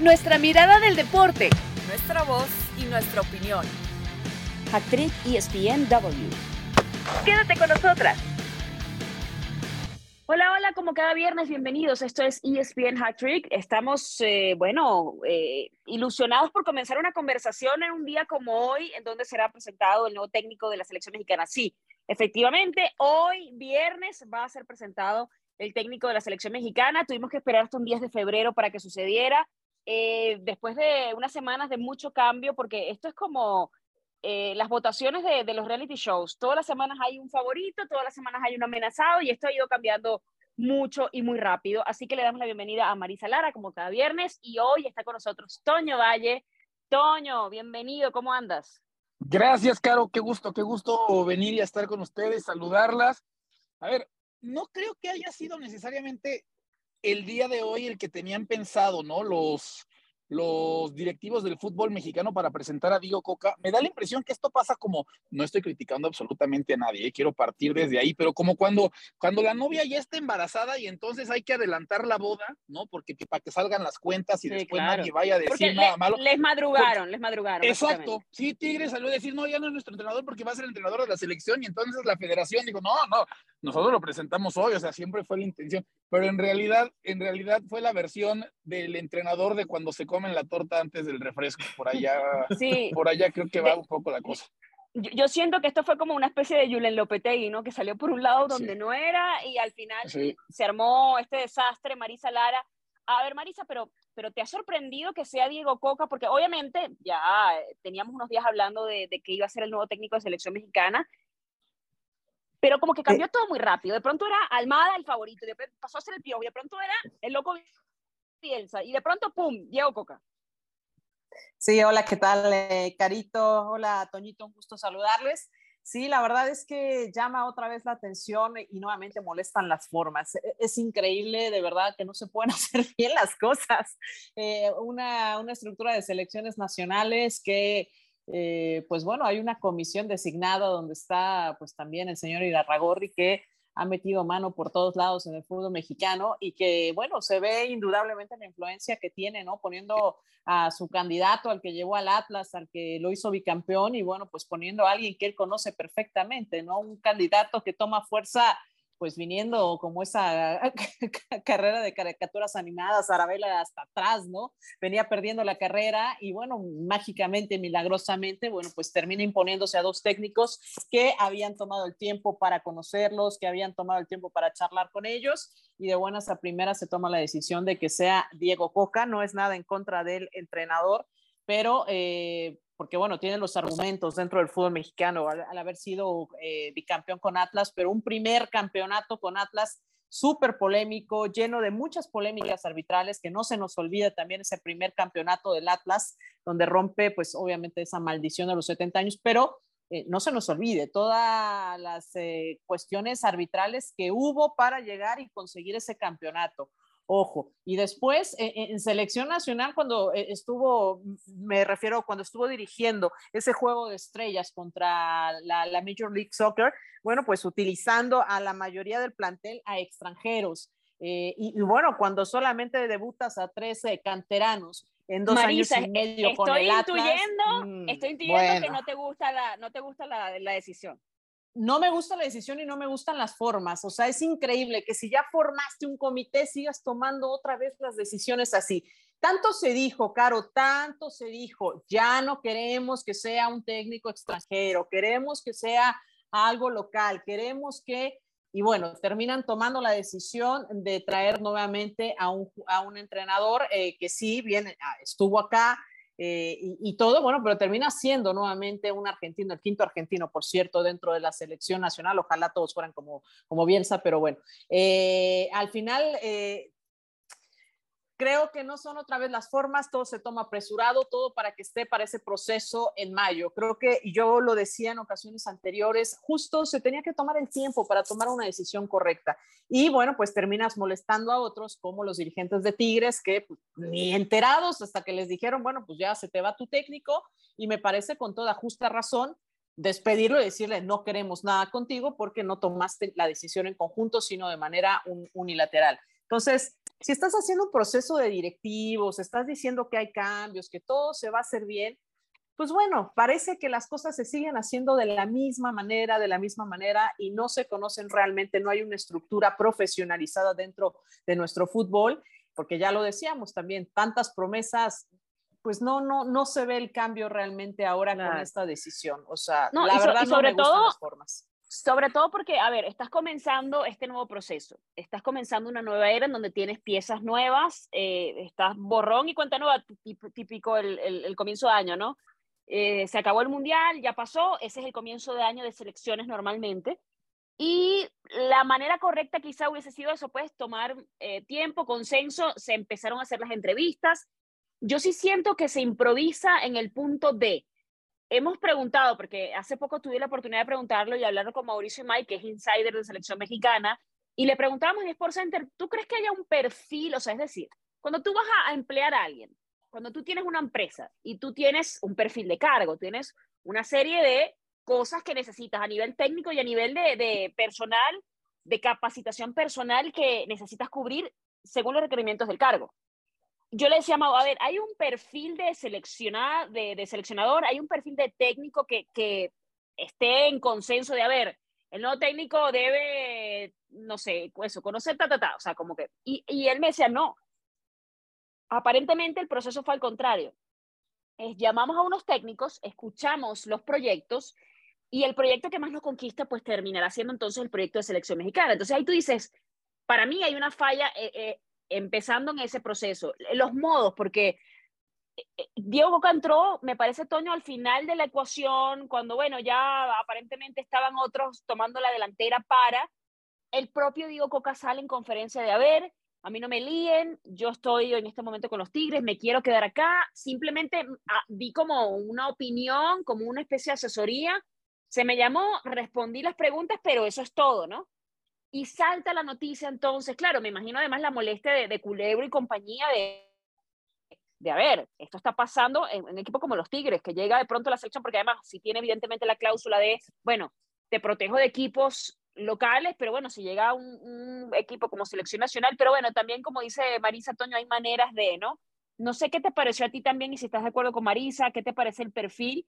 nuestra mirada del deporte, nuestra voz y nuestra opinión. Actriz ESPNW. Quédate con nosotras. Hola, hola, como cada viernes, bienvenidos. Esto es ESPN Hat Trick. Estamos, eh, bueno, eh, ilusionados por comenzar una conversación en un día como hoy, en donde será presentado el nuevo técnico de la selección mexicana. Sí, efectivamente, hoy viernes va a ser presentado el técnico de la selección mexicana. Tuvimos que esperar hasta un 10 de febrero para que sucediera. Eh, después de unas semanas de mucho cambio, porque esto es como eh, las votaciones de, de, los reality shows. Todas las semanas hay un favorito, todas las semanas hay un amenazado y esto ha ido cambiando mucho y muy rápido. Así que le damos la bienvenida a Marisa Lara, como cada viernes, y hoy está con nosotros Toño Valle. Toño, bienvenido, ¿cómo andas? Gracias, Caro, qué gusto, qué gusto venir y estar con ustedes, saludarlas. A ver, no creo que haya sido necesariamente el día de hoy el que tenían pensado, ¿no? Los, los directivos del fútbol mexicano para presentar a Diego Coca, me da la impresión que esto pasa como, no estoy criticando absolutamente a nadie, ¿eh? quiero partir desde ahí, pero como cuando, cuando la novia ya está embarazada y entonces hay que adelantar la boda, ¿no? Porque para que salgan las cuentas y sí, después claro. nadie vaya a decir porque nada le, malo. Les madrugaron, porque, les madrugaron. Exacto, sí, Tigre salió a decir, no, ya no es nuestro entrenador porque va a ser el entrenador de la selección y entonces la federación dijo, no, no, nosotros lo presentamos hoy, o sea, siempre fue la intención, pero en realidad, en realidad fue la versión del entrenador de cuando se comen la torta antes del refresco, por allá, sí. por allá creo que va un poco la cosa. Yo, yo, siento que esto fue como una especie de Julen Lopetegui, ¿no? Que salió por un lado donde sí. no era y al final sí. se armó este desastre, Marisa Lara. A ver, Marisa, pero, pero ¿te ha sorprendido que sea Diego Coca? Porque obviamente ya teníamos unos días hablando de, de que iba a ser el nuevo técnico de selección mexicana pero como que cambió eh, todo muy rápido. De pronto era Almada el favorito, de pasó a ser el piojo, y de pronto era el loco Bielsa, y de pronto, ¡pum!, Diego Coca. Sí, hola, ¿qué tal, eh, Carito? Hola, Toñito, un gusto saludarles. Sí, la verdad es que llama otra vez la atención y nuevamente molestan las formas. E, Es increíble, de verdad, que no se pueden hacer bien las cosas. Eh, una, una estructura de selecciones nacionales que eh, pues bueno, hay una comisión designada donde está pues también el señor Irarragorri que ha metido mano por todos lados en el fútbol mexicano y que bueno, se ve indudablemente la influencia que tiene, ¿no? Poniendo a su candidato, al que llevó al Atlas, al que lo hizo bicampeón y bueno, pues poniendo a alguien que él conoce perfectamente, ¿no? Un candidato que toma fuerza pues viniendo como esa carrera de caricaturas animadas, Arabella hasta atrás, ¿no? Venía perdiendo la carrera y bueno, mágicamente, milagrosamente, bueno, pues termina imponiéndose a dos técnicos que habían tomado el tiempo para conocerlos, que habían tomado el tiempo para charlar con ellos y de buenas a primeras se toma la decisión de que sea Diego Coca, no es nada en contra del entrenador, pero eh, porque bueno, tiene los argumentos dentro del fútbol mexicano al, al haber sido eh, bicampeón con Atlas, pero un primer campeonato con Atlas súper polémico, lleno de muchas polémicas arbitrales, que no se nos olvide también ese primer campeonato del Atlas, donde rompe pues obviamente esa maldición de los 70 años, pero eh, no se nos olvide todas las eh, cuestiones arbitrales que hubo para llegar y conseguir ese campeonato ojo. Y después en, en, selección nacional, cuando eh, estuvo, me refiero, cuando estuvo dirigiendo ese juego de estrellas contra la, la, Major League Soccer, bueno, pues utilizando a la mayoría del plantel a extranjeros. Eh, y, y, bueno, cuando solamente debutas a 13 canteranos en dos Marisa, años y medio estoy con el Atlas, intuyendo, mmm, estoy intuyendo bueno. que no te gusta la, no te gusta la, la decisión no me gusta la decisión y no me gustan las formas. O sea, es increíble que si ya formaste un comité, sigas tomando otra vez las decisiones así. Tanto se dijo, Caro, tanto se dijo, ya no queremos que sea un técnico extranjero, queremos que sea algo local, queremos que, y bueno, terminan tomando la decisión de traer nuevamente a un, a un entrenador eh, que sí, bien, ah, estuvo acá, eh, y, todo, bueno, pero termina siendo nuevamente un argentino, el quinto argentino, por cierto, dentro de la selección nacional. Ojalá todos fueran como, como Bielsa, pero bueno, eh, al final eh, creo que no son otra vez las formas, todo se toma apresurado, todo para que esté para ese proceso en mayo. Creo que yo lo decía en ocasiones anteriores, justo se tenía que tomar el tiempo para tomar una decisión correcta. Y bueno, pues terminas molestando a otros como los dirigentes de Tigres que pues, ni enterados hasta que les dijeron, bueno, pues ya se te va tu técnico y me parece con toda justa razón despedirlo y decirle no queremos nada contigo porque no tomaste la decisión en conjunto, sino de manera un, unilateral Entonces, si estás haciendo un proceso de directivos, estás diciendo que hay cambios, que todo se va a hacer bien, pues bueno, parece que las cosas se siguen haciendo de la misma manera, de la misma manera y no se conocen realmente, no hay una estructura profesionalizada dentro de nuestro fútbol, porque ya lo decíamos también, tantas promesas, pues no, no, no se ve el cambio realmente ahora con esta decisión. O sea, la verdad sobre no me todo, las formas. Sobre todo porque, a ver, estás comenzando este nuevo proceso, estás comenzando una nueva era en donde tienes piezas nuevas, eh, estás borrón y cuenta nueva, típico el, comienzo de año, ¿no? Eh, se acabó el mundial, ya pasó, ese es el comienzo de año de selecciones normalmente. Y la manera correcta quizá hubiese sido eso, pues tomar eh, tiempo, consenso, se empezaron a hacer las entrevistas. Yo sí siento que se improvisa en el punto de, hemos preguntado, porque hace poco tuve la oportunidad de preguntarlo y hablarlo con Mauricio May, que es insider de selección mexicana, y le preguntábamos en Sports Center, ¿tú crees que haya un perfil? O sea, es decir, cuando tú vas a emplear a alguien, cuando tú tienes una empresa y tú tienes un perfil de cargo, tienes una serie de cosas que necesitas a nivel técnico y a nivel de, personal, de capacitación personal que necesitas cubrir según los requerimientos del cargo. Yo le decía a a ver, hay un perfil de, seleccionar, de, seleccionador, hay un perfil de técnico que, que esté en consenso de, a ver, el nuevo técnico debe, no sé, eso, conocer, ta, ta, ta, o sea, como que, y, y él me decía, no, Aparentemente el proceso fue al contrario. llamamos a unos técnicos, escuchamos los proyectos y el proyecto que más nos conquista pues terminará siendo entonces el proyecto de selección mexicana. Entonces ahí tú dices, para mí hay una falla eh, eh, empezando en ese proceso. Los modos, porque eh, Diego Coca entró, me parece, Toño, al final de la ecuación, cuando, bueno, ya aparentemente estaban otros tomando la delantera para, el propio Diego Coca sale en conferencia de, haber a mí no me líen, yo estoy en este momento con los Tigres, me quiero quedar acá, simplemente ah, vi como una opinión, como una especie de asesoría, se me llamó, respondí las preguntas, pero eso es todo, ¿no? Y salta la noticia entonces, claro, me imagino además la molestia de, Culebro y compañía de, de, a ver, esto está pasando en, un equipo como los Tigres, que llega de pronto a la selección, porque además si tiene evidentemente la cláusula de, bueno, te protejo de equipos locales, pero bueno, si llega un, equipo como selección nacional, pero bueno, también como dice Marisa Toño, hay maneras de, ¿no? No sé qué te pareció a ti también y si estás de acuerdo con Marisa, qué te parece el perfil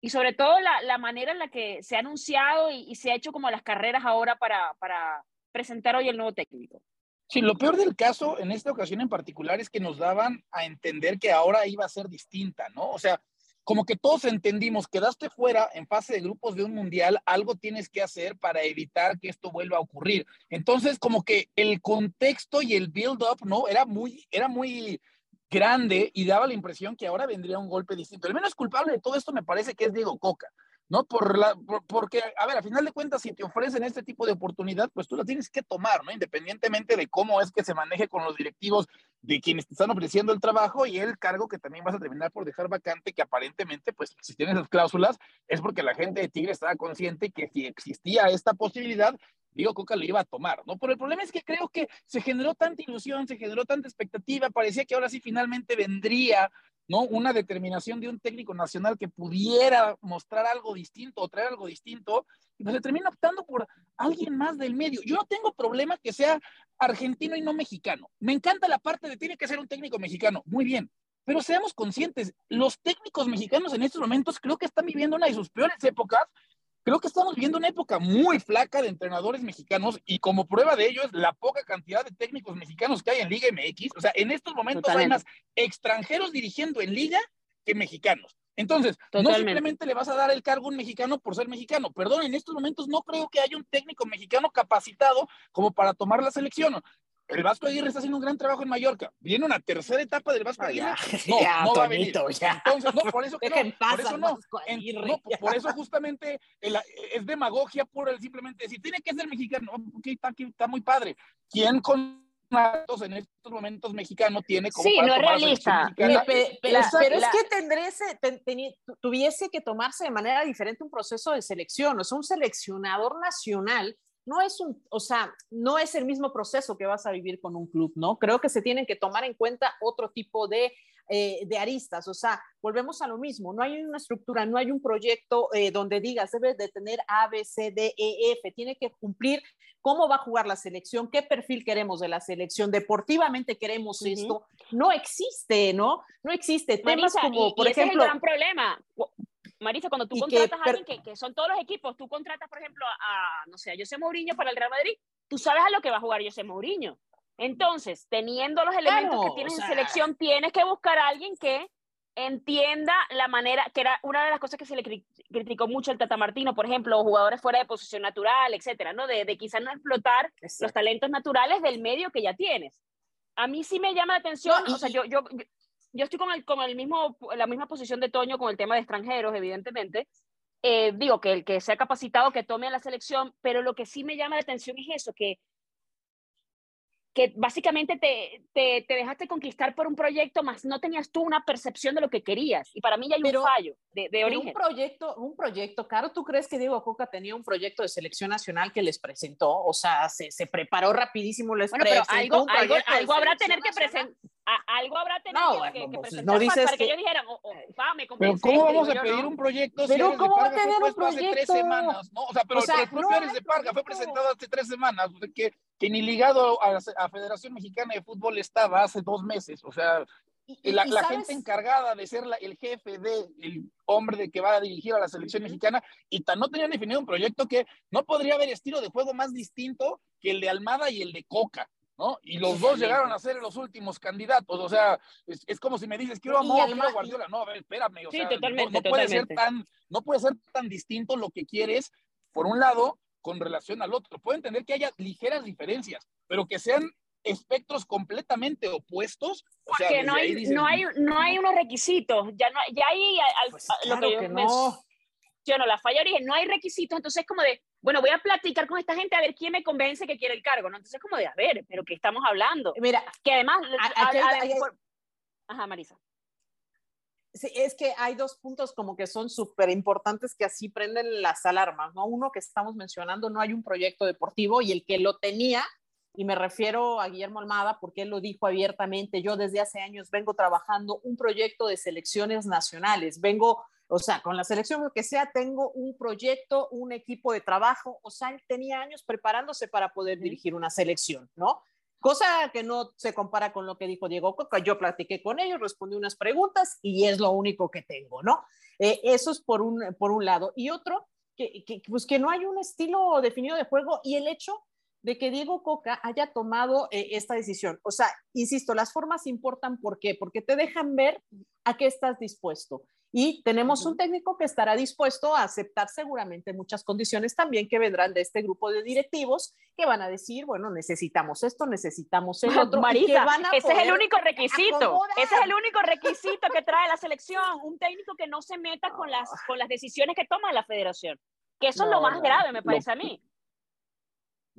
y sobre todo la, la manera en la que se ha anunciado y, se ha hecho como las carreras ahora para, para presentar hoy el nuevo técnico. Sí, lo peor del caso en esta ocasión en particular es que nos daban a entender que ahora iba a ser distinta, ¿no? O sea, como que todos entendimos, quedaste fuera en fase de grupos de un mundial, algo tienes que hacer para evitar que esto vuelva a ocurrir. Entonces, como que el contexto y el build-up, ¿no? Era muy, era muy grande y daba la impresión que ahora vendría un golpe distinto. El menos culpable de todo esto me parece que es Diego Coca. ¿no? Por la, porque, a ver, a final de cuentas, si te ofrecen este tipo de oportunidad, pues tú la tienes que tomar, ¿no? Independientemente de cómo es que se maneje con los directivos de quienes te están ofreciendo el trabajo y el cargo que también vas a terminar por dejar vacante, que aparentemente, pues, si tienes esas cláusulas, es porque la gente de Tigre estaba consciente que si existía esta posibilidad, digo, Coca lo iba a tomar, ¿no? Pero el problema es que creo que se generó tanta ilusión, se generó tanta expectativa, parecía que ahora sí finalmente vendría ¿no? Una determinación de un técnico nacional que pudiera mostrar algo distinto o traer algo distinto, y pues se termina optando por alguien más del medio. Yo no tengo problema que sea argentino y no mexicano. Me encanta la parte de tiene que ser un técnico mexicano. Muy bien. Pero seamos conscientes, los técnicos mexicanos en estos momentos creo que están viviendo una de sus peores épocas Creo que estamos viviendo una época muy flaca de entrenadores mexicanos y como prueba de ello es la poca cantidad de técnicos mexicanos que hay en Liga MX. O sea, en estos momentos hay más extranjeros dirigiendo en Liga que mexicanos. Entonces, no simplemente le vas a dar el cargo a un mexicano por ser mexicano. Perdón, en estos momentos no creo que haya un técnico mexicano capacitado como para tomar la selección el Vasco Aguirre está haciendo un gran trabajo en Mallorca. Viene una tercera etapa del Vasco Aguirre. no, no va a venir. Entonces, no, por eso, no, por eso no. no por eso justamente es demagogia pura simplemente decir, tiene que ser mexicano. Ok, está, está muy padre. ¿Quién con en estos momentos mexicano tiene como sí, no es realista. Pero, es que tendrese, tuviese que tomarse de manera diferente un proceso de selección. O sea, un seleccionador nacional no es un, o sea, no es el mismo proceso que vas a vivir con un club, ¿no? Creo que se tienen que tomar en cuenta otro tipo de eh, de aristas, o sea, volvemos a lo mismo, no hay una estructura, no hay un proyecto eh, donde digas, debes de tener A, B, C, D, E, F, tiene que cumplir cómo va a jugar la selección, qué perfil queremos de la selección, deportivamente queremos esto, no existe, ¿no? No existe. Temas como, por ejemplo... es el gran problema. Marisa, cuando tú contratas a alguien que, que, son todos los equipos, tú contratas, por ejemplo, a, no sé, a José Mourinho para el Real Madrid, tú sabes a lo que va a jugar José Mourinho. Entonces, teniendo los elementos que tienes en selección, tienes que buscar a alguien que entienda la manera, que era una de las cosas que se le criticó mucho al Tata Martino, por ejemplo, jugadores fuera de posición natural, etcétera, ¿no? De, de quizás no explotar los talentos naturales del medio que ya tienes. A mí sí me llama la atención, o sea, yo, yo, yo, estoy con, el, con el mismo, la misma posición de Toño con el tema de extranjeros, evidentemente. Eh, digo que el que sea capacitado, que tome la selección, pero lo que sí me llama la atención es eso, que que básicamente te, te, te, dejaste conquistar por un proyecto, más no tenías tú una percepción de lo que querías. Y para mí ya hay un fallo de, de origen. Un proyecto, un proyecto, Caro, ¿tú crees que Diego Coca tenía un proyecto de selección nacional que les presentó? O sea, se, se preparó rapidísimo, les bueno, presentó pero algo, algo, algo habrá tener que presentar. Algo habrá tener no, que, que, que pues, presentar no dices para que, que ellos dijeran, oh, oh, va, me Pero ¿cómo vamos a pedir un proyecto si pero ¿cómo va a tener un proyecto? hace tres semanas? ¿no? O sea, pero, o sea, el propio no de Parga fue presentado hace tres semanas, o sea, que que ni ligado a Federación Mexicana de Fútbol estaba hace dos meses. O sea, la, la gente encargada de ser la, el jefe de el hombre de que va a dirigir a la selección mexicana y tan no tenían definido un proyecto que no podría haber estilo de juego más distinto que el de Almada y el de Coca. ¿no? Y los dos llegaron a ser los últimos candidatos, o sea, es, es como si me dices, quiero a Mo, quiero a Guardiola, no, a ver, espérame, o sí, sea, totalmente, no, no puede ser tan, no puede ser tan distinto lo que quieres, por un lado, con relación al otro. Puedo entender que haya ligeras diferencias, pero que sean espectros completamente opuestos. O sea, que no hay, no, hay, no hay unos requisitos, ya, no, ya hay pues lo que yo no. menciono, la falla origen, no hay requisitos, entonces es como de, bueno, voy a platicar con esta gente a ver quién me convence que quiere el cargo, ¿no? Entonces es como de, a ver, pero ¿qué estamos hablando? Mira, que además... Ajá, Marisa. Sí, es que hay dos puntos como que son súper importantes que así prenden las alarmas, ¿no? Uno que estamos mencionando, no hay un proyecto deportivo y el que lo tenía, y me refiero a Guillermo Almada porque él lo dijo abiertamente, yo desde hace años vengo trabajando un proyecto de selecciones nacionales, vengo, o sea, con la selección que sea, tengo un proyecto, un equipo de trabajo, o sea, él tenía años preparándose para poder dirigir una selección, ¿no? Cosa que no se compara con lo que dijo Diego Coca. Yo platiqué con ellos, respondí unas preguntas y es lo único que tengo, ¿no? Eh, eso es por un, por un lado. Y otro, que, pues que no hay un estilo definido de juego y el hecho de que Diego Coca haya tomado eh, esta decisión. O sea, insisto, las formas importan, ¿por qué? Porque te dejan ver a qué estás dispuesto. Y tenemos un técnico que estará dispuesto a aceptar seguramente muchas condiciones también que vendrán de este grupo de directivos que van a decir, bueno, necesitamos esto, necesitamos el otro. Marisa, ese es el único requisito. Ese es el único requisito que trae la selección. Un técnico que no se meta con las, con las decisiones que toma la federación. Que eso es lo más grave, me parece a mí.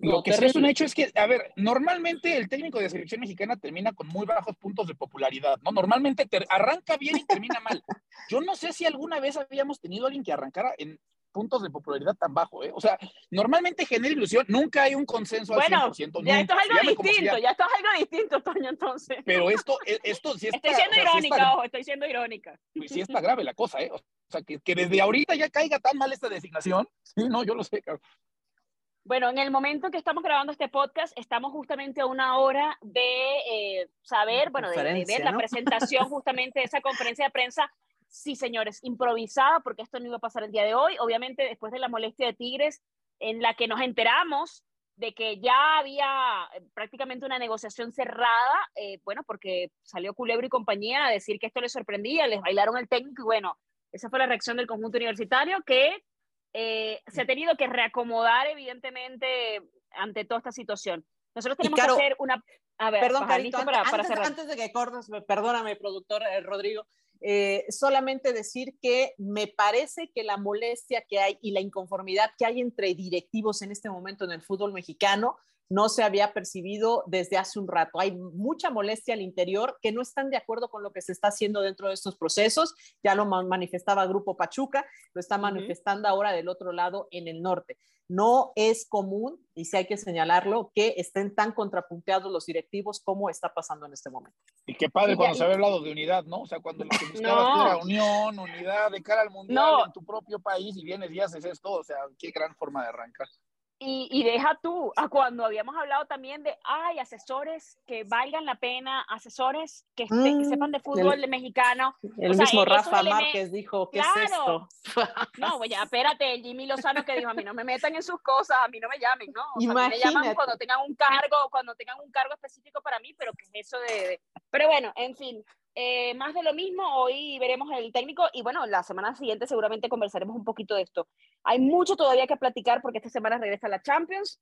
Lo que sí es un hecho es que, a ver, normalmente el técnico de selección mexicana termina con muy bajos puntos de popularidad, ¿no? Normalmente arranca bien y termina mal. Yo no sé si alguna vez habíamos tenido alguien que arrancara en puntos de popularidad tan bajo, ¿eh? O sea, normalmente genera ilusión, nunca hay un consenso al 100%. Ya esto es algo distinto, ya... esto es algo distinto, Toño, entonces. Pero esto, e, esto sí está... Estoy siendo irónica, ojo, estoy siendo irónica. Pues sí está grave la cosa, ¿eh? O sea, que, que desde ahorita ya caiga tan mal esta designación, sí, no, yo lo sé, cabrón. Bueno, en el momento que estamos grabando este podcast, estamos justamente a una hora de eh, saber, bueno, de, ver la presentación justamente de esa conferencia de prensa. Sí, señores, improvisada, porque esto no iba a pasar el día de hoy. Obviamente, después de la molestia de Tigres, en la que nos enteramos de que ya había eh, prácticamente una negociación cerrada, eh, bueno, porque salió Culebro y compañía a decir que esto les sorprendía, les bailaron el técnico y bueno, esa fue la reacción del conjunto universitario que eh, se ha tenido que reacomodar, evidentemente, ante toda esta situación. Nosotros tenemos que hacer una... A ver, perdón, Carito, para, antes, para antes, de que cortes, perdóname, productor eh, Rodrigo, eh, solamente decir que me parece que la molestia que hay y la inconformidad que hay entre directivos en este momento en el fútbol mexicano no se había percibido desde hace un rato. Hay mucha molestia al interior que no están de acuerdo con lo que se está haciendo dentro de estos procesos. Ya lo manifestaba Grupo Pachuca, lo está manifestando ahora del otro lado en el norte. No es común, y sí hay que señalarlo, que estén tan contrapunteados los directivos como está pasando en este momento. Y qué padre cuando se había hablado de unidad, ¿no? O sea, cuando lo que buscabas era unión, unidad de cara al mundial en tu propio país y vienes y haces esto, o sea, qué gran forma de arrancar. Y, deja tú, a cuando habíamos hablado también de, hay asesores que valgan la pena, asesores que, mm, sepan de fútbol mexicano. El mismo Rafa Márquez dijo, ¿qué es esto? no, pues ya, espérate, Jimmy Lozano que dijo, a mí no me metan en sus cosas, a mí no me llamen, ¿no? O sea, me llaman cuando tengan un cargo, cuando tengan un cargo específico para mí, pero que es eso de... Pero bueno, en fin, eh, más de lo mismo, hoy veremos el técnico y bueno, la semana siguiente seguramente conversaremos un poquito de esto. Hay mucho todavía que platicar porque esta semana regresa la Champions.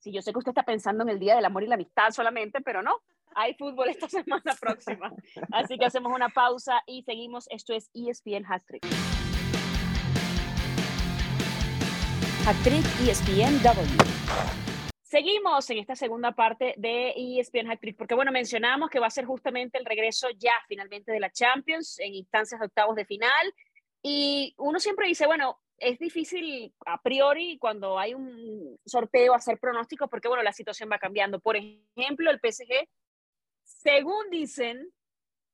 Sí, yo sé que usted está pensando en el Día del Amor y la Amistad solamente, pero no, hay fútbol esta semana próxima. Así que hacemos una pausa y seguimos. Esto es ESPN Hat Trick. Hat Trick ESPN W. Seguimos en esta segunda parte de ESPN Hat porque bueno, mencionamos que va a ser justamente el regreso ya finalmente de la Champions en instancias de octavos de final. Y uno siempre dice, bueno, es difícil a priori cuando hay un sorteo hacer pronósticos porque bueno, la situación va cambiando. Por ejemplo, el PSG, según dicen,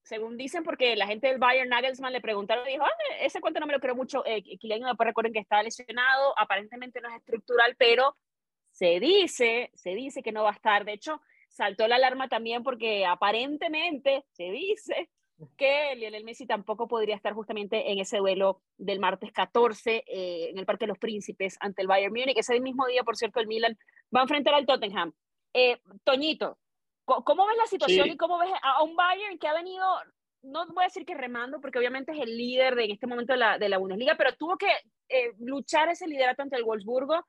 según dicen, porque la gente del Bayern Nagelsmann le preguntaron dijo, ah, ese cuento no me lo creo mucho. Eh, Kylian recuerden que está lesionado, aparentemente no es estructural, pero se dice, se dice que no va a estar. De hecho, saltó la alarma también porque aparentemente se dice que Lionel Messi tampoco podría estar justamente en ese duelo del martes 14 eh, en el Parque de los Príncipes ante el Bayern Múnich. Ese mismo día, por cierto, el Milan va a enfrentar al Tottenham. Eh, Toñito, ¿cómo ves la situación y cómo ves a, un Bayern que ha venido, no voy a decir que remando, porque obviamente es el líder de, en este momento de la, de la Bundesliga, pero tuvo que eh, luchar ese liderato ante el Wolfsburgo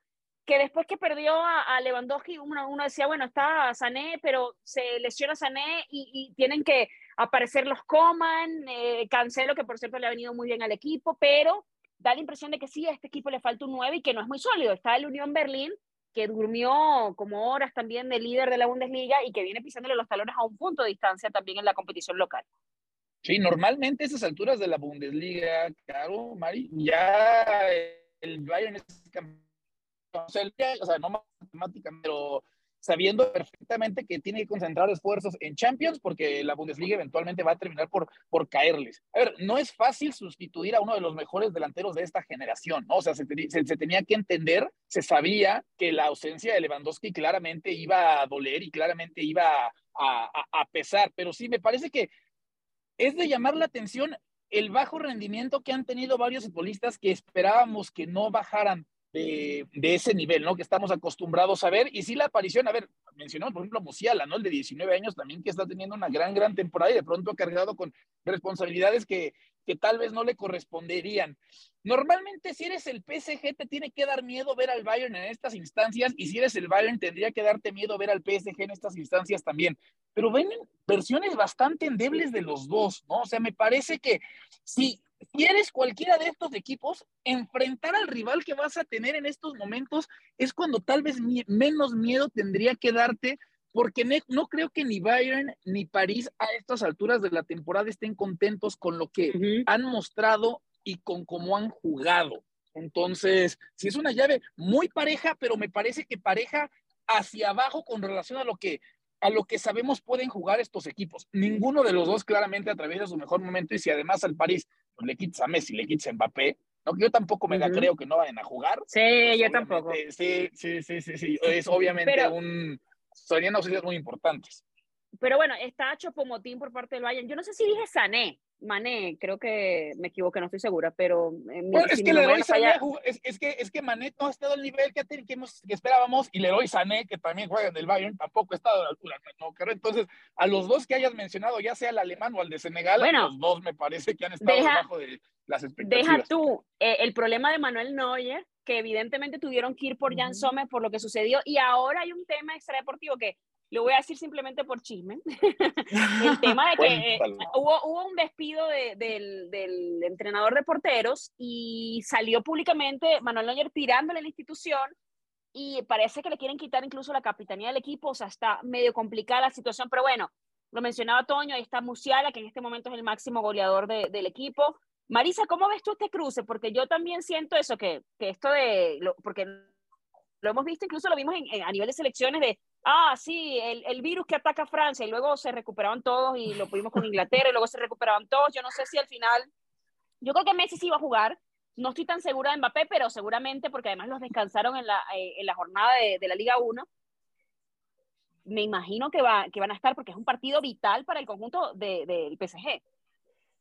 que después que perdió a, Lewandowski, uno, decía, bueno, está Sané, pero se lesiona Sané y, tienen que aparecer los Coman, eh, Cancelo, que por cierto le ha venido muy bien al equipo, pero da la impresión de que sí, a este equipo le falta un 9 y que no es muy sólido. Está el Unión Berlín, que durmió como horas también de líder de la Bundesliga y que viene pisándole los talones a un punto de distancia también en la competición local. Sí, normalmente a esas alturas de la Bundesliga, claro, Mari, ya el Bayern es campeón o sea, no matemáticamente, pero sabiendo perfectamente que tiene que concentrar esfuerzos en Champions porque la Bundesliga eventualmente va a terminar por, por caerles. A ver, no es fácil sustituir a uno de los mejores delanteros de esta generación, ¿no? O sea, se, se, tenía que entender, se sabía que la ausencia de Lewandowski claramente iba a doler y claramente iba a, a, a pesar, pero sí, me parece que es de llamar la atención el bajo rendimiento que han tenido varios futbolistas que esperábamos que no bajaran de, ese nivel, ¿no? Que estamos acostumbrados a ver. Y sí la aparición, a ver, mencionamos por ejemplo Musiala, ¿no? El de 19 años también que está teniendo una gran, gran temporada y de pronto ha cargado con responsabilidades que, que tal vez no le corresponderían. Normalmente si eres el PSG te tiene que dar miedo ver al Bayern en estas instancias y si eres el Bayern tendría que darte miedo ver al PSG en estas instancias también. Pero ven versiones bastante endebles de los dos, ¿no? O sea, me parece que si quieres cualquiera de estos equipos, enfrentar al rival que vas a tener en estos momentos es cuando tal vez menos miedo tendría que darte, porque no creo que ni Bayern ni París a estas alturas de la temporada estén contentos con lo que han mostrado y con cómo han jugado. Entonces, si es una llave muy pareja, pero me parece que pareja hacia abajo con relación a lo que a lo que sabemos pueden jugar estos equipos. Ninguno de los dos claramente atraviesa su mejor momento y si además al París pues, le quitas a Messi, le quitas a Mbappé, ¿no? yo tampoco me la creo que no vayan a jugar. Sí, pues, yo tampoco. Sí, sí, sí, sí, sí, es obviamente un... Serían auxilios muy importantes. Pero bueno, está Chopomotín por parte del Bayern. Yo no sé si dije Sané, Mané, creo que me equivoqué, no estoy segura, pero... es, que Leroy Sané, es, que, es que Mané no ha estado al nivel que, que, que esperábamos y Leroy Sané, que también juega en el Bayern, tampoco ha estado a la altura. No, entonces, a los dos que hayas mencionado, ya sea el alemán o el de Senegal, los dos me parece que han estado debajo de las expectativas. Deja tú, eh, el problema de Manuel Neuer, que evidentemente tuvieron que ir por Jan Sommer por lo que sucedió, y ahora hay un tema extradeportivo que lo voy a decir simplemente por chisme, el tema de que eh, hubo, hubo, un despido del, del, entrenador de porteros y salió públicamente Manuel Neuer tirándole a la institución y parece que le quieren quitar incluso la capitanía del equipo, o sea, está medio complicada la situación, pero bueno, lo mencionaba Toño, ahí está Musiala, que en este momento es el máximo goleador del equipo. Marisa, ¿cómo ves tú este cruce? Porque yo también siento eso, que, que esto de, lo, porque lo hemos visto, incluso lo vimos en, a nivel de selecciones de, ah, sí, el, el, virus que ataca a Francia, y luego se recuperaban todos, y lo pudimos con Inglaterra, y luego se recuperaban todos. Yo no sé si al final, yo creo que Messi sí iba a jugar, no estoy tan segura de Mbappé, pero seguramente, porque además los descansaron en la, eh, en la jornada de, de, la Liga 1, me imagino que, va, que van a estar, porque es un partido vital para el conjunto del de, PSG.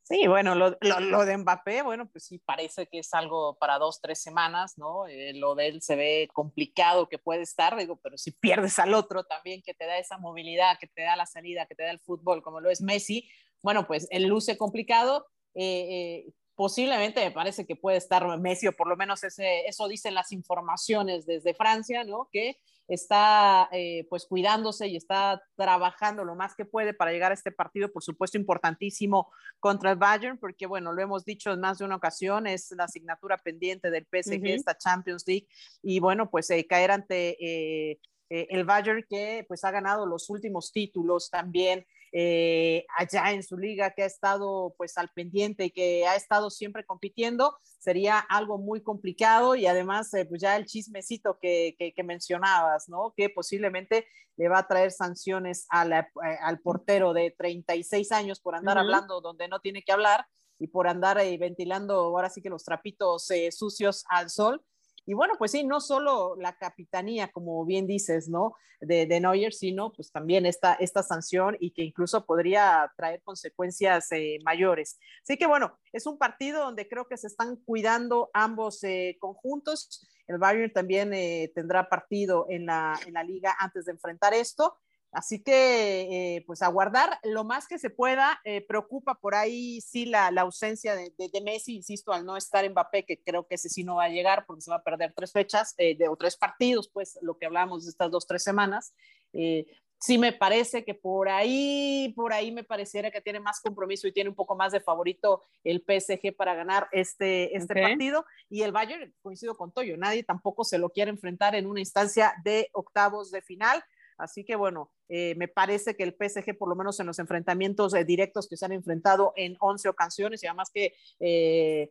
Sí, bueno, lo, de Mbappé, bueno, pues sí, parece que es algo para dos, tres semanas, ¿no? Eh, lo de él se ve complicado que puede estar, digo, pero si pierdes al otro también que te da esa movilidad, que te da la salida, que te da el fútbol, como lo es Messi, bueno, pues él luce complicado. Eh, eh, posiblemente me parece que puede estar Messi, o por lo menos ese, eso dicen las informaciones desde Francia, ¿no? Que está eh, pues cuidándose y está trabajando lo más que puede para llegar a este partido, por supuesto, importantísimo contra el Bayern, porque bueno, lo hemos dicho en más de una ocasión, es la asignatura pendiente del PSG, uh -huh. esta Champions League, y bueno, pues eh, caer ante eh, eh, el Bayern que pues ha ganado los últimos títulos también eh, allá en su liga, que ha estado pues al pendiente y que ha estado siempre compitiendo, sería algo muy complicado y además eh, pues ya el chismecito que, que, que, mencionabas, ¿no? Que posiblemente le va a traer sanciones a la, eh, al portero de 36 años por andar uh -huh. hablando donde no tiene que hablar y por andar eh, ventilando ahora sí que los trapitos eh, sucios al sol. Y bueno, pues sí, no solo la capitanía, como bien dices, ¿no? De, de Neuer, sino pues también esta, esta sanción y que incluso podría traer consecuencias eh, mayores. Así que bueno, es un partido donde creo que se están cuidando ambos eh, conjuntos. El Bayern también eh, tendrá partido en la, en la liga antes de enfrentar esto. Así que, eh, pues aguardar lo más que se pueda. Eh, preocupa por ahí sí la, la ausencia de, de, de, Messi, insisto, al no estar Mbappé, que creo que ese sí no va a llegar porque se va a perder tres fechas eh, de, o tres partidos, pues lo que hablamos de estas dos, tres semanas. Eh, sí me parece que por ahí, por ahí me pareciera que tiene más compromiso y tiene un poco más de favorito el PSG para ganar este, este okay. partido. Y el Bayern, coincido con Toyo, nadie tampoco se lo quiere enfrentar en una instancia de octavos de final. Así que bueno, eh, me parece que el PSG, por lo menos en los enfrentamientos eh, directos que se han enfrentado en 11 ocasiones, y además que eh,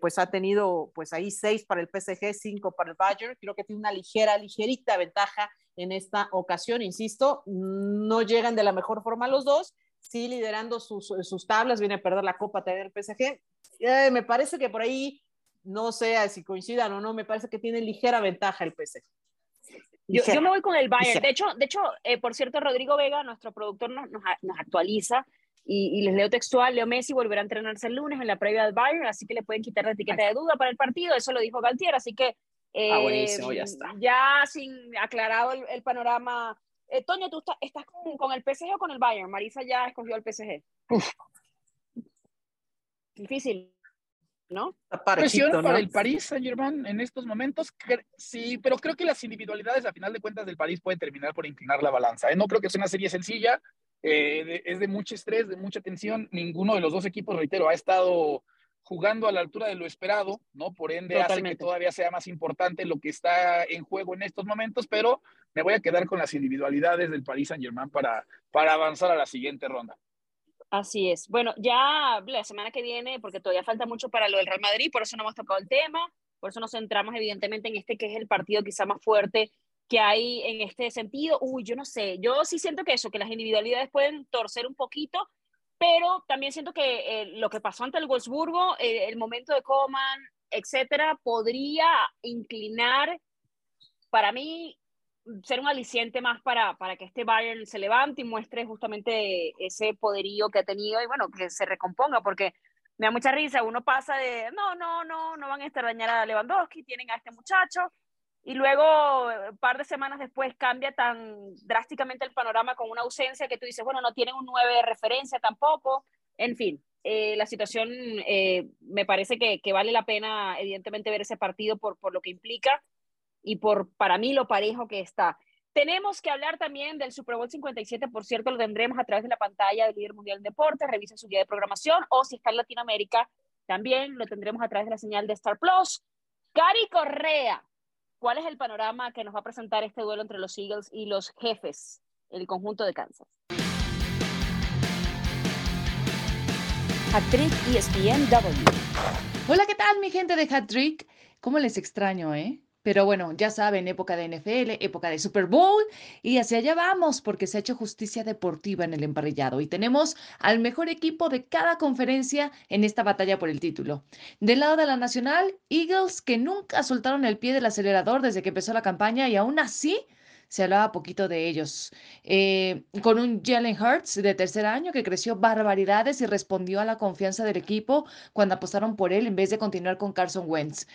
pues ha tenido pues ahí 6 para el PSG, 5 para el Bayern, creo que tiene una ligera, ligerita ventaja en esta ocasión, insisto, no llegan de la mejor forma los dos, sí liderando sus, sus tablas, viene a perder la copa también el PSG, me parece que por ahí, no sé si coincidan o no, me parece que tiene ligera ventaja el PSG. Yo, yo, me voy con el Bayern. De hecho, de hecho eh, por cierto, Rodrigo Vega, nuestro productor, nos, nos, nos actualiza y, y, les leo textual. Leo Messi volverá a entrenarse el lunes en la previa del Bayern, así que le pueden quitar la etiqueta de duda para el partido. Eso lo dijo Galtier, así que eh, ah, buenísimo, ya, está. ya sin aclarado el, el panorama. Eh, Toño, ¿tú está, estás con, con, el PSG o con el Bayern? Marisa ya escogió el PSG. Uf. Difícil. ¿No? Presión ¿no? para el París Saint Germain en estos momentos, sí, pero creo que las individualidades a final de cuentas del París pueden terminar por inclinar la balanza. ¿eh? No creo que sea una serie sencilla, eh, de, es de mucho estrés, de mucha tensión. Ninguno de los dos equipos, reitero, ha estado jugando a la altura de lo esperado, ¿no? Por ende Totalmente. hace que todavía sea más importante lo que está en juego en estos momentos, pero me voy a quedar con las individualidades del París Saint Germain para, para avanzar a la siguiente ronda. Así es. Bueno, ya la semana que viene, porque todavía falta mucho para lo del Real Madrid, por eso no hemos tocado el tema, por eso nos centramos evidentemente en este que es el partido quizá más fuerte que hay en este sentido. Uy, yo no sé, yo sí siento que eso, que las individualidades pueden torcer un poquito, pero también siento que eh, lo que pasó ante el Wolfsburgo, eh, el momento de Coman, etcétera, podría inclinar para mí ser un aliciente más para, para que este Bayern se levante y muestre justamente ese poderío que ha tenido y bueno, que se recomponga, porque me da mucha risa, uno pasa de, no, no, no, no van a extrañar a Lewandowski, tienen a este muchacho, y luego, un par de semanas después, cambia tan drásticamente el panorama con una ausencia que tú dices, bueno, no tienen un 9 de referencia tampoco, en fin. Eh, la situación eh, me parece que, que, vale la pena, evidentemente, ver ese partido por, por lo que implica y por para mí lo parejo que está. Tenemos que hablar también del Super Bowl 57, por cierto, lo tendremos a través de la pantalla del líder mundial en deporte, revisa su guía de programación o si está en Latinoamérica, también lo tendremos a través de la señal de Star Plus. Cari Correa, ¿cuál es el panorama que nos va a presentar este duelo entre los Eagles y los jefes, el conjunto de Kansas? Hat-Trick ESPNW. Hola, ¿qué tal mi gente de Hat-Trick? ¿Cómo les extraño, eh? Pero bueno, ya saben, época de NFL, época de Super Bowl y hacia allá vamos porque se ha hecho justicia deportiva en el emparrillado y tenemos al mejor equipo de cada conferencia en esta batalla por el título. Del lado de la Nacional, Eagles que nunca soltaron el pie del acelerador desde que empezó la campaña y aún así se hablaba poquito de ellos. Eh, con un Jalen Hurts de tercer año que creció barbaridades y respondió a la confianza del equipo cuando apostaron por él en vez de continuar con Carson Wentz.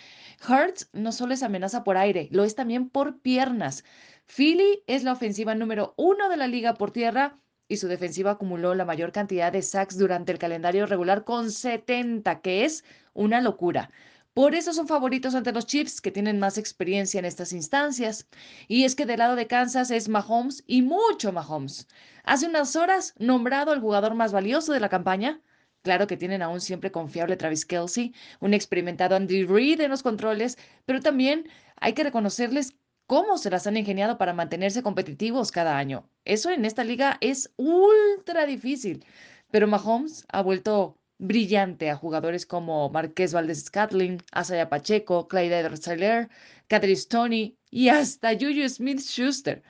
Hurts no solo es amenaza por aire, lo es también por piernas. Philly es la ofensiva número uno de la liga por tierra y su defensiva acumuló la mayor cantidad de sacks durante el calendario regular con 70, que es una locura. Por eso son favoritos ante los Chiefs, que tienen más experiencia en estas instancias. Y es que del lado de Kansas es Mahomes y mucho Mahomes. Hace unas horas, nombrado el jugador más valioso de la campaña. Claro que tienen aún siempre confiable Travis Kelsey, un experimentado Andy Reid en los controles, pero también hay que reconocerles cómo se las han ingeniado para mantenerse competitivos cada año. Eso en esta liga es ultra difícil. Pero Mahomes ha vuelto brillante a jugadores como Marqués Valdez Scatling, Asaya Pacheco, Clyde edwards Catherine Stoney y hasta Juju Smith Schuster.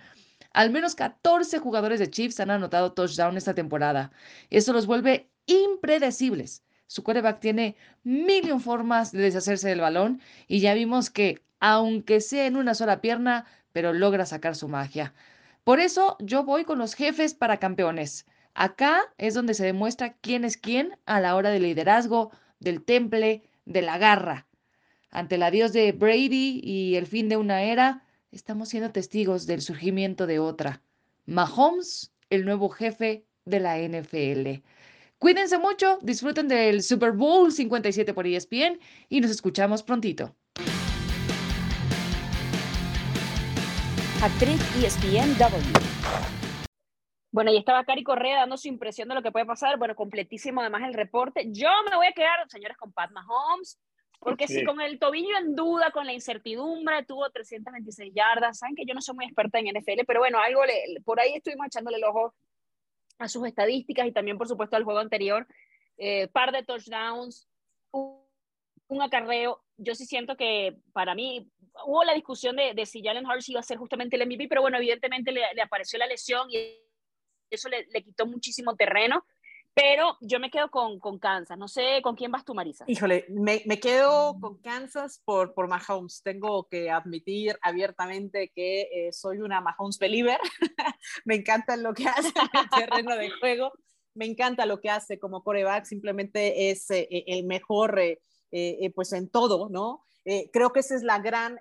Al menos 14 jugadores de Chiefs han anotado touchdown esta temporada. Eso los vuelve impredecibles. Su quarterback tiene mil formas de deshacerse del balón y ya vimos que, aunque sea en una sola pierna, pero logra sacar su magia. Por eso yo voy con los jefes para campeones. Acá es donde se demuestra quién es quién a la hora del liderazgo, del temple, de la garra. Ante el adiós de Brady y el fin de una era, estamos siendo testigos del surgimiento de otra. Mahomes, el nuevo jefe de la NFL. Cuídense mucho, disfruten del Super Bowl 57 por ESPN y nos escuchamos prontito. Actriz ESPNW. Bueno, y estaba Cari Correa dando su impresión de lo que puede pasar. Bueno, completísimo además el reporte. Yo me voy a quedar, señores, con Pat Mahomes, porque si con el tobillo en duda, con la incertidumbre, tuvo 326 yardas. Saben que yo no soy muy experta en NFL, pero bueno, algo le, por ahí estuvimos echándole el ojo a sus estadísticas y también, por supuesto, al juego anterior. Eh, par de touchdowns, un, acarreo. Yo sí siento que para mí hubo la discusión de, de si Jalen Hurts iba a ser justamente el MVP, pero bueno, evidentemente le, le apareció la lesión y eso le, quitó muchísimo terreno. Pero yo me quedo con, con, Kansas. No sé con quién vas tú, Marisa. Híjole, me, me quedo con Kansas por, por Mahomes. Tengo que admitir abiertamente que eh, soy una Mahomes believer. me encanta lo que hace en el terreno de juego. Me encanta lo que hace como coreback. Simplemente es eh, el mejor, eh, pues en todo, ¿no? Eh, creo que esa es la gran,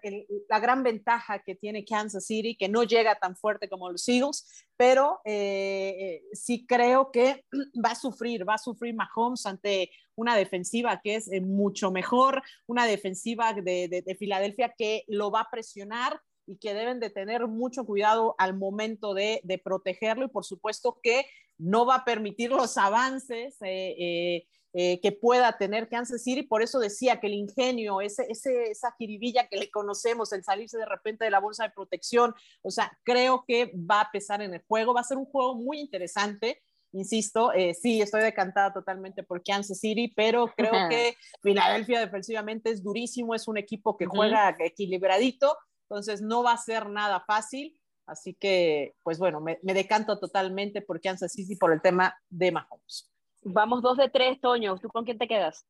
la gran ventaja que tiene Kansas City, que no llega tan fuerte como los Eagles, pero eh, eh, sí creo que va a sufrir, va a sufrir Mahomes ante una defensiva que es mucho mejor, una defensiva de, de, Filadelfia que lo va a presionar y que deben de tener mucho cuidado al momento de, de protegerlo y por supuesto que no va a permitir los avances eh, que pueda tener Kansas City. Por eso decía que el ingenio, ese, esa jiribilla que le conocemos, el salirse de repente de la bolsa de protección, o sea, creo que va a pesar en el juego. Va a ser un juego muy interesante. Insisto, eh, sí, estoy decantada totalmente por Kansas City, pero creo que Filadelfia defensivamente es durísimo, es un equipo que juega equilibradito, entonces no va a ser nada fácil. Así que, pues bueno, me, me decanto totalmente por Kansas City por el tema de Mahomes. Vamos dos de tres, Toño. ¿Tú con quién te quedas?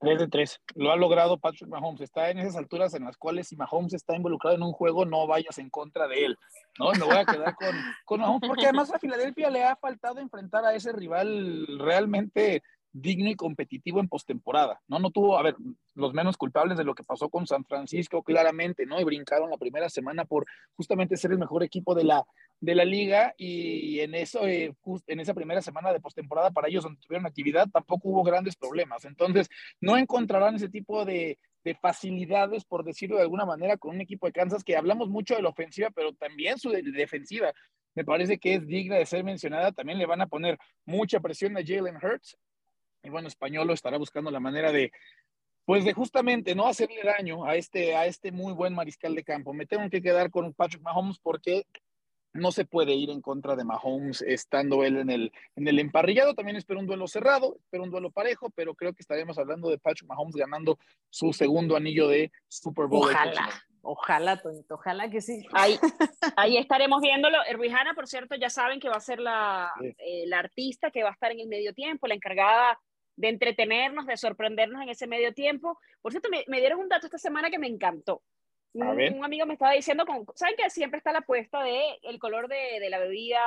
Tres de tres. Lo ha logrado Patrick Mahomes. Está en esas alturas en las cuales si Mahomes está involucrado en un juego, no vayas en contra de él. No, me voy a quedar con, con Mahomes porque además a Filadelfia le ha faltado enfrentar a ese rival realmente digno y competitivo en postemporada, ¿no? No tuvo, a ver, los menos culpables de lo que pasó con San Francisco, claramente, ¿no? Y brincaron la primera semana por justamente ser el mejor equipo de la, de la liga y en eso, eh, en esa primera semana de postemporada para ellos donde tuvieron actividad, tampoco hubo grandes problemas. Entonces, no encontrarán ese tipo de, de facilidades, por decirlo de alguna manera, con un equipo de Kansas que hablamos mucho de la ofensiva, pero también su defensiva me parece que es digna de ser mencionada. También le van a poner mucha presión a Jalen Hurts y bueno, Españolo estará buscando la manera de pues de justamente no hacerle daño a este, a este muy buen mariscal de campo. Me tengo que quedar con Patrick Mahomes porque no se puede ir en contra de Mahomes estando él en el, en el emparrillado. También espero un duelo cerrado, espero un duelo parejo, pero creo que estaremos hablando de Patrick Mahomes ganando su segundo anillo de Super Bowl. Ojalá, ojalá, Tonito, ojalá que sí. Ahí, ahí estaremos viéndolo. Rihanna, por cierto, ya saben que va a ser la, eh, la artista que va a estar en el medio tiempo, la encargada de entretenernos, de sorprendernos en ese medio tiempo. Por cierto, me, me dieron un dato esta semana que me encantó. Un, amigo me estaba diciendo, con, ¿saben que siempre está la apuesta de el color de, de la bebida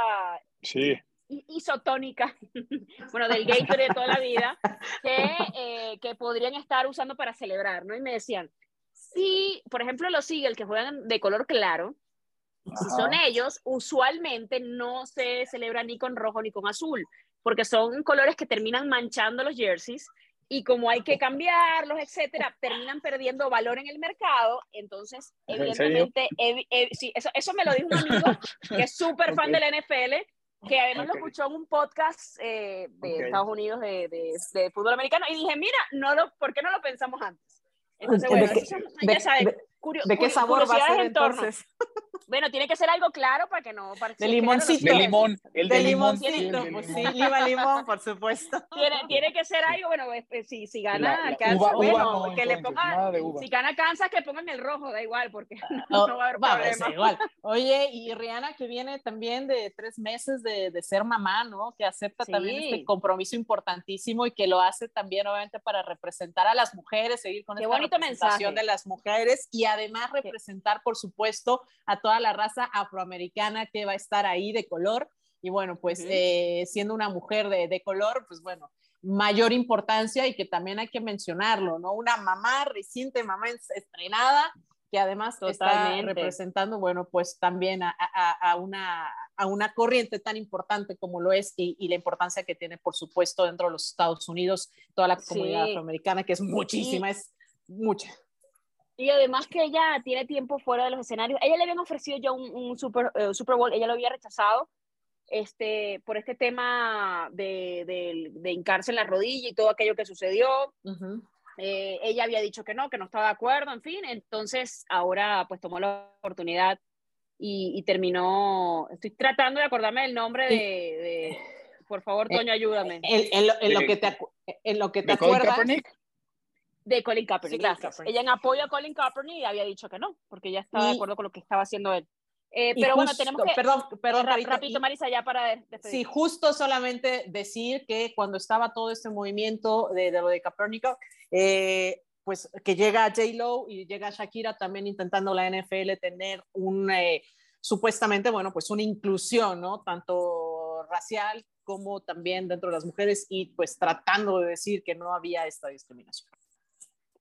sí. isotónica, bueno, del Gatorade de toda la vida, que, eh, que podrían estar usando para celebrar, ¿no? Y me decían, si, por ejemplo, los Eagles que juegan de color claro, si son ellos, usualmente no se celebra ni con rojo ni con azul, porque son colores que terminan manchando los jerseys y como hay que cambiarlos, etcétera, terminan perdiendo valor en el mercado. Entonces, evidentemente, sí, eso, eso me lo dijo un amigo que es súper fan de la NFL, que además lo escuchó en un podcast eh, de Estados Unidos de, de, de, fútbol americano, y dije, mira, no lo, ¿por qué no lo pensamos antes? Entonces, bueno, ¿De, qué, ya sabes, ¿de qué sabor va a ser entonces? Bueno, tiene que ser algo claro para que no... Para de limoncito. De limón. El de, de limoncito, limón. Sí, pues sí, lima limón, por supuesto. Tiene, tiene que ser algo, bueno, pues, si, si gana la, Kansas, uva, bueno, uva no, que le pongan, si gana Kansas, que pongan el rojo, da igual, porque no, no va a haber va, problema. Pues, igual. Oye, y Rihanna que viene también de tres meses de, de ser mamá, ¿no? Que acepta sí. también este compromiso importantísimo y que lo hace también, obviamente, para representar a las mujeres, seguir con Qué esta representación mensaje. de las mujeres y además representar, por supuesto, a toda la raza afroamericana que va a estar ahí de color. Y bueno, pues uh -huh. eh, siendo una mujer de, de, color, pues bueno, mayor importancia y que también hay que mencionarlo, ¿no? Una mamá reciente, mamá estrenada, que además Totalmente. está representando, bueno, pues también a, a, a, una, a una corriente tan importante como lo es y, y, la importancia que tiene, por supuesto, dentro de los Estados Unidos, toda la comunidad sí. afroamericana, que es muchísima, sí. es mucha. Y además que ella tiene tiempo fuera de los escenarios. Ella le habían ofrecido ya un, un super, uh, super, Bowl, ella lo había rechazado este, por este tema de, de, de hincarse en la rodilla y todo aquello que sucedió. Uh -huh. eh, ella había dicho que no, que no estaba de acuerdo, en fin. Entonces ahora pues tomó la oportunidad y, y terminó. Estoy tratando de acordarme del nombre de. de por favor, Toño, ayúdame. En, en, lo, en lo, que te, en lo que te acuerdas. Kaepernick? De Colin Kaepernick, sí, gracias. Kaepernick. Ella en apoyo a Colin Kaepernick había dicho que no, porque ya estaba y, de acuerdo con lo que estaba haciendo él. Eh, pero bueno, tenemos que... Perdón, perdón, rapidito, Marisa, ya para despedir. Sí, justo solamente decir que cuando estaba todo este movimiento de, de lo de Kaepernick, eh, pues que llega J-Lo y llega Shakira también intentando la NFL tener un, eh, supuestamente, bueno, pues una inclusión, ¿no? Tanto racial como también dentro de las mujeres y pues tratando de decir que no había esta discriminación.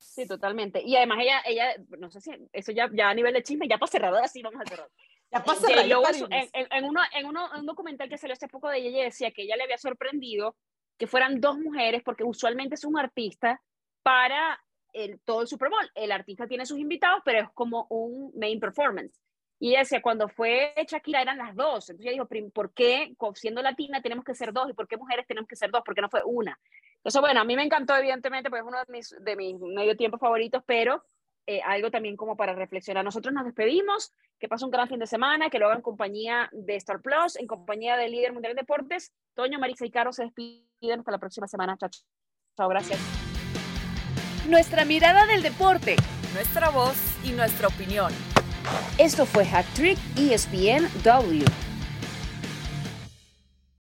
Sí, totalmente. Y además ella, ella no sé si eso ya, ya a nivel de chisme, ya para cerrar, así vamos a cerrar. Ya para cerrar. En, en, en, uno, en, uno, un documental que salió hace poco de ella, ella decía que ella le había sorprendido que fueran dos mujeres, porque usualmente es un artista para el, todo el Super Bowl. El artista tiene sus invitados, pero es como un main performance. Y ella decía, cuando fue Shakira eran las dos. Entonces ella dijo, ¿por qué siendo latina tenemos que ser dos? ¿Y por qué mujeres tenemos que ser dos? ¿Por qué no fue una? Entonces, bueno, a mí me encantó, evidentemente, porque es uno de mis, de mis medio tiempo favoritos, pero eh, algo también como para reflexionar. Nosotros nos despedimos, que pase un gran fin de semana, que lo hagan en compañía de Star Plus, en compañía del líder mundial de deportes. Toño, Marisa y Caro se despiden hasta la próxima semana. Chao, chao, gracias. Nuestra mirada del deporte, nuestra voz y nuestra opinión. Esto fue Hack Trick ESPN W.